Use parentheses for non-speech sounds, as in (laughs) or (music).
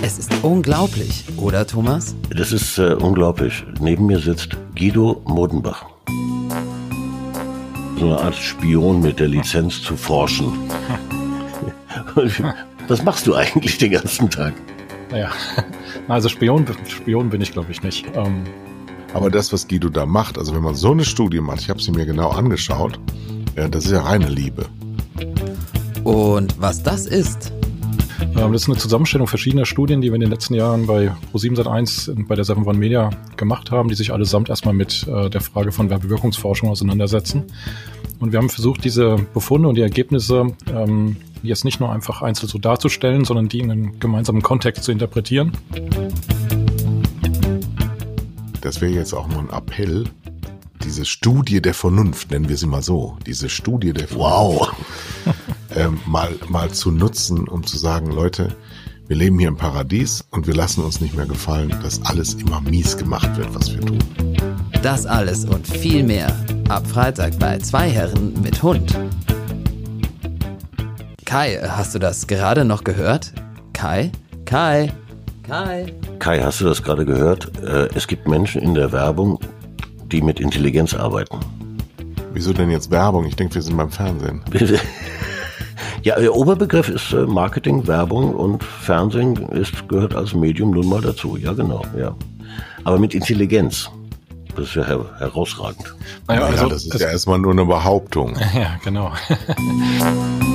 Es ist unglaublich, oder Thomas? Das ist äh, unglaublich. Neben mir sitzt Guido Modenbach. So eine Art Spion mit der Lizenz zu forschen. (laughs) Was machst du eigentlich den ganzen Tag? Naja, (laughs) also Spion, Spion bin ich glaube ich nicht. Ähm, Aber das, was Guido da macht, also wenn man so eine Studie macht, ich habe sie mir genau angeschaut, ja, das ist ja reine Liebe. Und was das ist, ähm, das ist eine Zusammenstellung verschiedener Studien, die wir in den letzten Jahren bei Pro7 Sat1 und bei der 7 One Media gemacht haben, die sich allesamt erstmal mit äh, der Frage von Werbewirkungsforschung auseinandersetzen. Und wir haben versucht, diese Befunde und die Ergebnisse ähm, jetzt nicht nur einfach einzeln so darzustellen, sondern die in einen gemeinsamen Kontext zu interpretieren. Das wäre jetzt auch nur ein Appell. Diese Studie der Vernunft, nennen wir sie mal so, diese Studie der Vernunft, Wow. (laughs) ähm, mal, mal zu nutzen, um zu sagen, Leute, wir leben hier im Paradies und wir lassen uns nicht mehr gefallen, dass alles immer mies gemacht wird, was wir tun. das alles und viel mehr ab Freitag bei Zwei Herren mit Hund. Kai, hast du das gerade noch gehört? Kai? Kai? Kai? Kai, hast du das gerade gehört? Äh, es gibt Menschen in der Werbung, die mit Intelligenz arbeiten. Wieso denn jetzt Werbung? Ich denke, wir sind beim Fernsehen. (laughs) Ja, der Oberbegriff ist äh, Marketing, Werbung und Fernsehen ist, gehört als Medium nun mal dazu. Ja, genau, ja. Aber mit Intelligenz. Das ist ja her herausragend. Naja, Ja, also, das ist es- ja erstmal nur eine Behauptung. (laughs) ja genau. (laughs)